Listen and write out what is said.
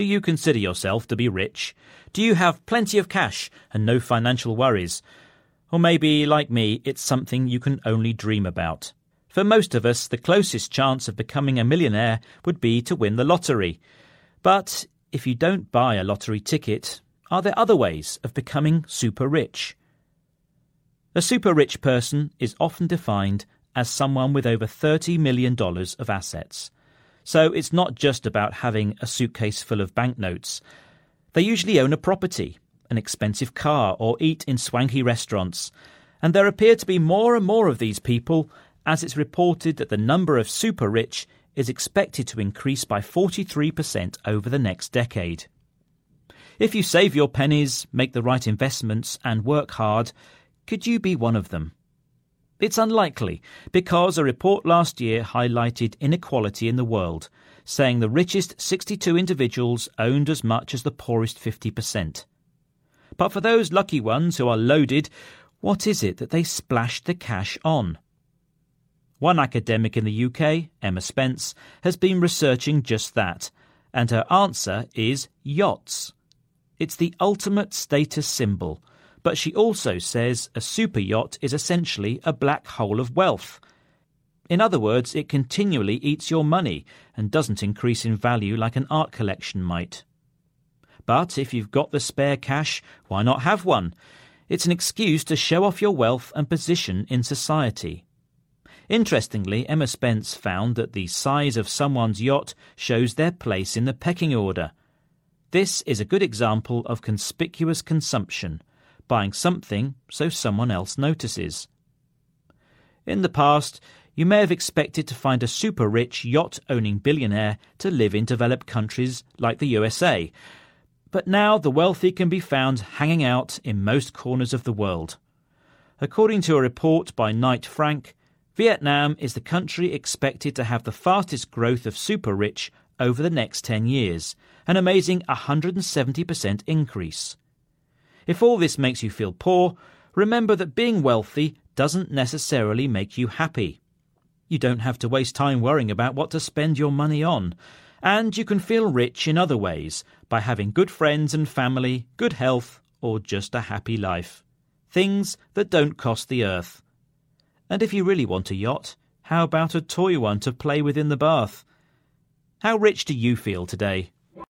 Do you consider yourself to be rich? Do you have plenty of cash and no financial worries? Or maybe, like me, it's something you can only dream about. For most of us, the closest chance of becoming a millionaire would be to win the lottery. But if you don't buy a lottery ticket, are there other ways of becoming super rich? A super rich person is often defined as someone with over $30 million of assets. So it's not just about having a suitcase full of banknotes. They usually own a property, an expensive car, or eat in swanky restaurants. And there appear to be more and more of these people as it's reported that the number of super rich is expected to increase by 43% over the next decade. If you save your pennies, make the right investments, and work hard, could you be one of them? It's unlikely, because a report last year highlighted inequality in the world, saying the richest 62 individuals owned as much as the poorest 50%. But for those lucky ones who are loaded, what is it that they splashed the cash on? One academic in the UK, Emma Spence, has been researching just that, and her answer is yachts. It's the ultimate status symbol, but she also says a super yacht is essentially a black hole of wealth. In other words, it continually eats your money and doesn't increase in value like an art collection might. But if you've got the spare cash, why not have one? It's an excuse to show off your wealth and position in society. Interestingly, Emma Spence found that the size of someone's yacht shows their place in the pecking order. This is a good example of conspicuous consumption, buying something so someone else notices. In the past, you may have expected to find a super rich yacht owning billionaire to live in developed countries like the USA, but now the wealthy can be found hanging out in most corners of the world. According to a report by Knight Frank, Vietnam is the country expected to have the fastest growth of super rich over the next 10 years, an amazing 170% increase. If all this makes you feel poor, remember that being wealthy doesn't necessarily make you happy. You don't have to waste time worrying about what to spend your money on. And you can feel rich in other ways by having good friends and family, good health, or just a happy life. Things that don't cost the earth. And if you really want a yacht, how about a toy one to play with in the bath? How rich do you feel today?